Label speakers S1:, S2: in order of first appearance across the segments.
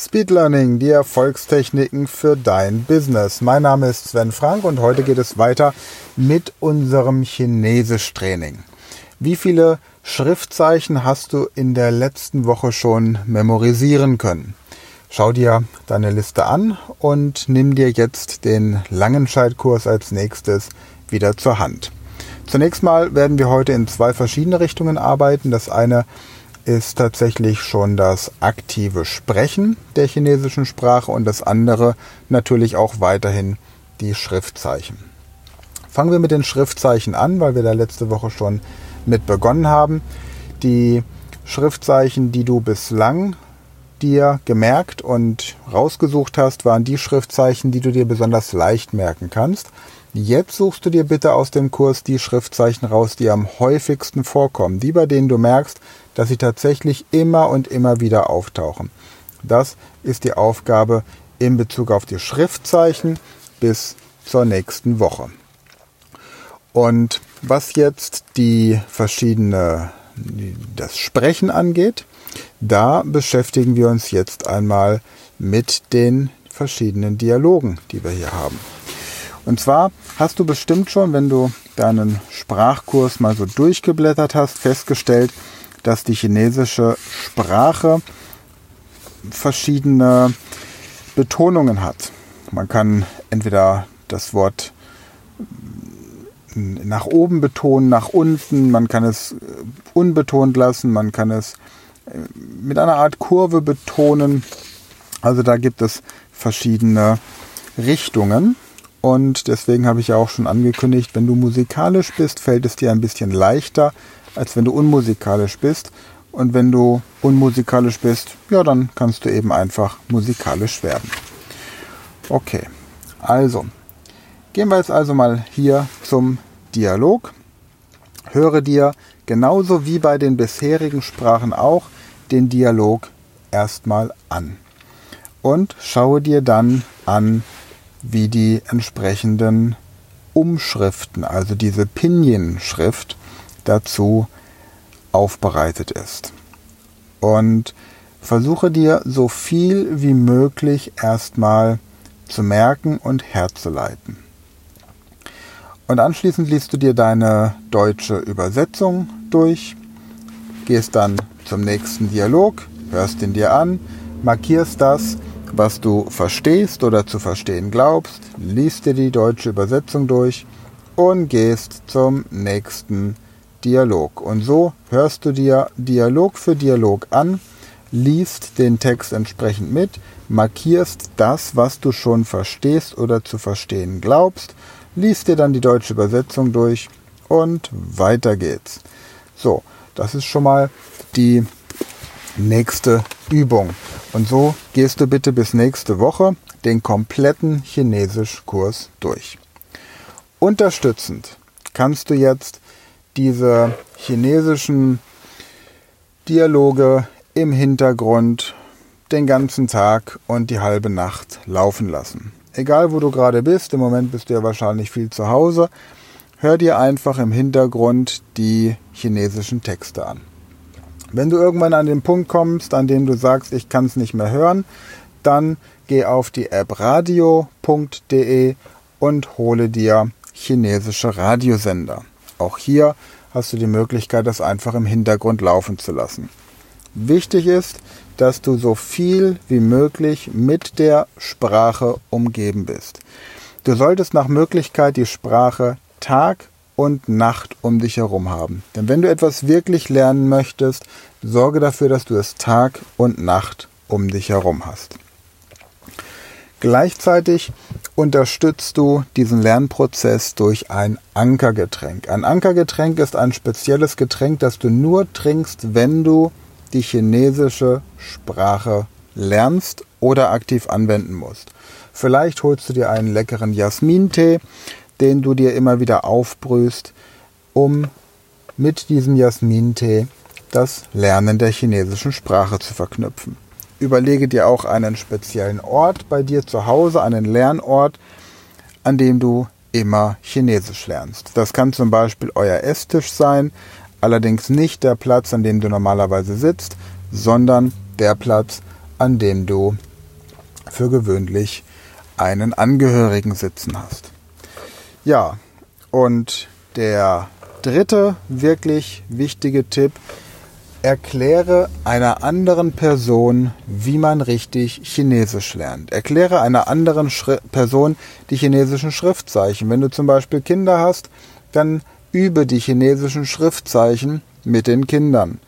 S1: Speed Learning, die Erfolgstechniken für dein Business. Mein Name ist Sven Frank und heute geht es weiter mit unserem Chinesisch-Training. Wie viele Schriftzeichen hast du in der letzten Woche schon memorisieren können? Schau dir deine Liste an und nimm dir jetzt den Langenscheitkurs als nächstes wieder zur Hand. Zunächst mal werden wir heute in zwei verschiedene Richtungen arbeiten. Das eine ist tatsächlich schon das aktive Sprechen der chinesischen Sprache und das andere natürlich auch weiterhin die Schriftzeichen. Fangen wir mit den Schriftzeichen an, weil wir da letzte Woche schon mit begonnen haben. Die Schriftzeichen, die du bislang dir gemerkt und rausgesucht hast, waren die Schriftzeichen, die du dir besonders leicht merken kannst. Jetzt suchst du dir bitte aus dem Kurs die Schriftzeichen raus, die am häufigsten vorkommen, die bei denen du merkst, dass sie tatsächlich immer und immer wieder auftauchen. Das ist die Aufgabe in Bezug auf die Schriftzeichen bis zur nächsten Woche. Und was jetzt die verschiedene das Sprechen angeht, da beschäftigen wir uns jetzt einmal mit den verschiedenen Dialogen, die wir hier haben. Und zwar hast du bestimmt schon, wenn du deinen Sprachkurs mal so durchgeblättert hast, festgestellt, dass die chinesische Sprache verschiedene Betonungen hat. Man kann entweder das Wort nach oben betonen, nach unten, man kann es unbetont lassen, man kann es äh, mit einer Art Kurve betonen. Also da gibt es verschiedene Richtungen. Und deswegen habe ich ja auch schon angekündigt, wenn du musikalisch bist, fällt es dir ein bisschen leichter, als wenn du unmusikalisch bist. Und wenn du unmusikalisch bist, ja, dann kannst du eben einfach musikalisch werden. Okay, also gehen wir jetzt also mal hier zum Dialog. Höre dir genauso wie bei den bisherigen Sprachen auch den Dialog erstmal an. Und schaue dir dann an, wie die entsprechenden Umschriften, also diese Pinyin-Schrift dazu aufbereitet ist. Und versuche dir so viel wie möglich erstmal zu merken und herzuleiten. Und anschließend liest du dir deine deutsche Übersetzung durch, gehst dann zum nächsten Dialog, hörst ihn dir an, markierst das was du verstehst oder zu verstehen glaubst, liest dir die deutsche Übersetzung durch und gehst zum nächsten Dialog. Und so hörst du dir Dialog für Dialog an, liest den Text entsprechend mit, markierst das, was du schon verstehst oder zu verstehen glaubst, liest dir dann die deutsche Übersetzung durch und weiter geht's. So, das ist schon mal die nächste Übung. Und so gehst du bitte bis nächste Woche den kompletten Chinesischkurs durch. Unterstützend kannst du jetzt diese chinesischen Dialoge im Hintergrund den ganzen Tag und die halbe Nacht laufen lassen. Egal wo du gerade bist, im Moment bist du ja wahrscheinlich viel zu Hause, hör dir einfach im Hintergrund die chinesischen Texte an. Wenn du irgendwann an den Punkt kommst, an dem du sagst, ich kann es nicht mehr hören, dann geh auf die App radio.de und hole dir chinesische Radiosender. Auch hier hast du die Möglichkeit, das einfach im Hintergrund laufen zu lassen. Wichtig ist, dass du so viel wie möglich mit der Sprache umgeben bist. Du solltest nach Möglichkeit die Sprache Tag und Nacht um dich herum haben. Denn wenn du etwas wirklich lernen möchtest, sorge dafür, dass du es Tag und Nacht um dich herum hast. Gleichzeitig unterstützt du diesen Lernprozess durch ein Ankergetränk. Ein Ankergetränk ist ein spezielles Getränk, das du nur trinkst, wenn du die chinesische Sprache lernst oder aktiv anwenden musst. Vielleicht holst du dir einen leckeren Jasmintee, den du dir immer wieder aufbrühst, um mit diesem Jasmintee das Lernen der chinesischen Sprache zu verknüpfen. Überlege dir auch einen speziellen Ort bei dir zu Hause, einen Lernort, an dem du immer Chinesisch lernst. Das kann zum Beispiel euer Esstisch sein, allerdings nicht der Platz, an dem du normalerweise sitzt, sondern der Platz, an dem du für gewöhnlich einen Angehörigen sitzen hast. Ja, und der dritte wirklich wichtige Tipp, erkläre einer anderen Person, wie man richtig Chinesisch lernt. Erkläre einer anderen Schri Person die chinesischen Schriftzeichen. Wenn du zum Beispiel Kinder hast, dann übe die chinesischen Schriftzeichen mit den Kindern.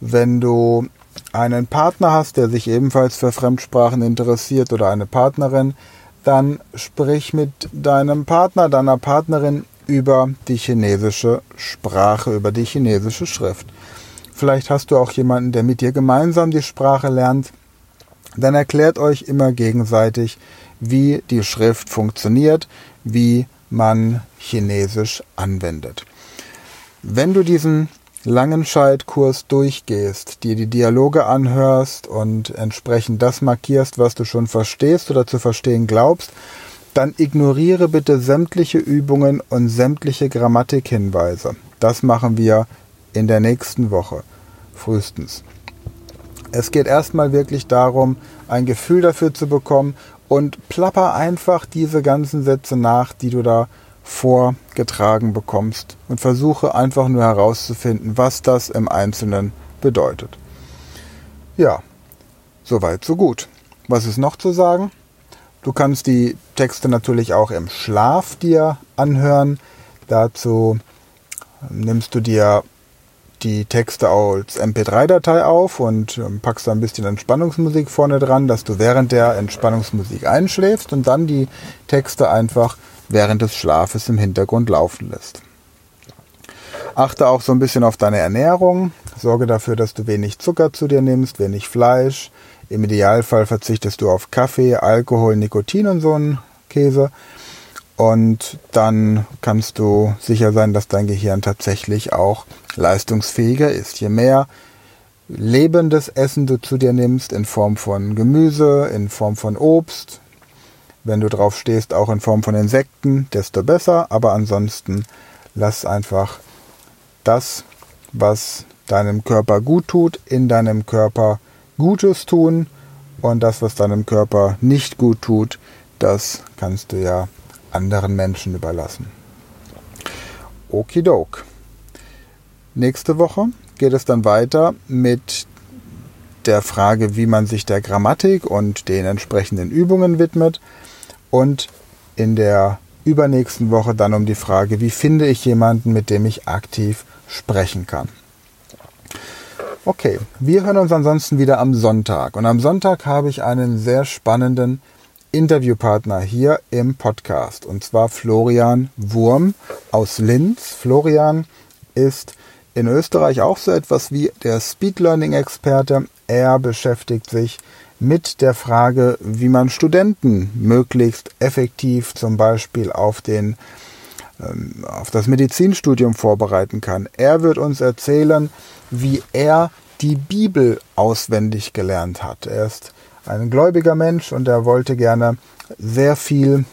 S1: Wenn du einen Partner hast, der sich ebenfalls für Fremdsprachen interessiert oder eine Partnerin, dann sprich mit deinem Partner, deiner Partnerin über die chinesische Sprache, über die chinesische Schrift. Vielleicht hast du auch jemanden, der mit dir gemeinsam die Sprache lernt. Dann erklärt euch immer gegenseitig, wie die Schrift funktioniert, wie man Chinesisch anwendet. Wenn du diesen Langenscheid-Kurs durchgehst, dir die Dialoge anhörst und entsprechend das markierst, was du schon verstehst oder zu verstehen glaubst, dann ignoriere bitte sämtliche Übungen und sämtliche Grammatikhinweise. Das machen wir in der nächsten Woche frühestens. Es geht erstmal wirklich darum, ein Gefühl dafür zu bekommen und plapper einfach diese ganzen Sätze nach, die du da vorgetragen bekommst und versuche einfach nur herauszufinden, was das im Einzelnen bedeutet. Ja, soweit, so gut. Was ist noch zu sagen? Du kannst die Texte natürlich auch im Schlaf dir anhören. Dazu nimmst du dir die Texte als MP3-Datei auf und ähm, packst da ein bisschen Entspannungsmusik vorne dran, dass du während der Entspannungsmusik einschläfst und dann die Texte einfach während des Schlafes im Hintergrund laufen lässt. Achte auch so ein bisschen auf deine Ernährung. Sorge dafür, dass du wenig Zucker zu dir nimmst, wenig Fleisch. Im Idealfall verzichtest du auf Kaffee, Alkohol, Nikotin und so einen Käse. Und dann kannst du sicher sein, dass dein Gehirn tatsächlich auch leistungsfähiger ist. Je mehr lebendes Essen du zu dir nimmst, in Form von Gemüse, in Form von Obst, wenn du drauf stehst, auch in Form von Insekten, desto besser. Aber ansonsten lass einfach das, was deinem Körper gut tut, in deinem Körper Gutes tun. Und das, was deinem Körper nicht gut tut, das kannst du ja anderen Menschen überlassen. Okidok. Nächste Woche geht es dann weiter mit der Frage, wie man sich der Grammatik und den entsprechenden Übungen widmet. Und in der übernächsten Woche dann um die Frage, wie finde ich jemanden, mit dem ich aktiv sprechen kann. Okay, wir hören uns ansonsten wieder am Sonntag. Und am Sonntag habe ich einen sehr spannenden Interviewpartner hier im Podcast und zwar Florian Wurm aus Linz. Florian ist in Österreich auch so etwas wie der Speed Learning Experte. Er beschäftigt sich mit der Frage, wie man Studenten möglichst effektiv zum Beispiel auf den ähm, auf das Medizinstudium vorbereiten kann. Er wird uns erzählen, wie er die Bibel auswendig gelernt hat. Er ist ein gläubiger Mensch und er wollte gerne sehr viel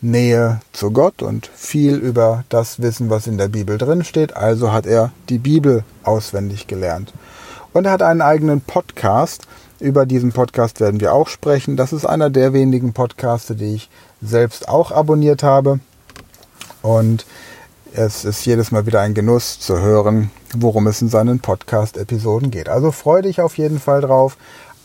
S1: Nähe zu Gott und viel über das wissen, was in der Bibel drin steht. Also hat er die Bibel auswendig gelernt. Und er hat einen eigenen Podcast. Über diesen Podcast werden wir auch sprechen. Das ist einer der wenigen Podcasts, die ich selbst auch abonniert habe. Und es ist jedes Mal wieder ein Genuss zu hören, worum es in seinen Podcast-Episoden geht. Also freue dich auf jeden Fall drauf.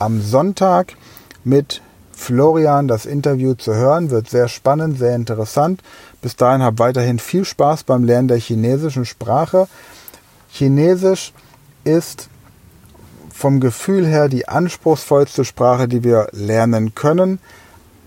S1: Am Sonntag mit Florian das Interview zu hören. Wird sehr spannend, sehr interessant. Bis dahin habt weiterhin viel Spaß beim Lernen der chinesischen Sprache. Chinesisch ist vom Gefühl her die anspruchsvollste Sprache, die wir lernen können,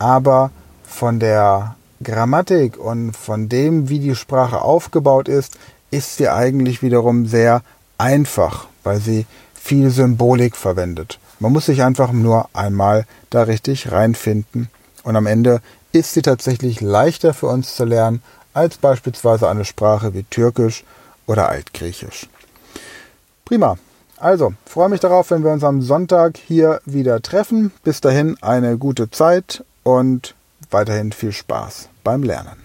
S1: aber von der Grammatik und von dem, wie die Sprache aufgebaut ist, ist sie eigentlich wiederum sehr einfach, weil sie viel Symbolik verwendet. Man muss sich einfach nur einmal da richtig reinfinden. Und am Ende ist sie tatsächlich leichter für uns zu lernen als beispielsweise eine Sprache wie Türkisch oder Altgriechisch. Prima. Also, freue mich darauf, wenn wir uns am Sonntag hier wieder treffen. Bis dahin eine gute Zeit und weiterhin viel Spaß beim Lernen.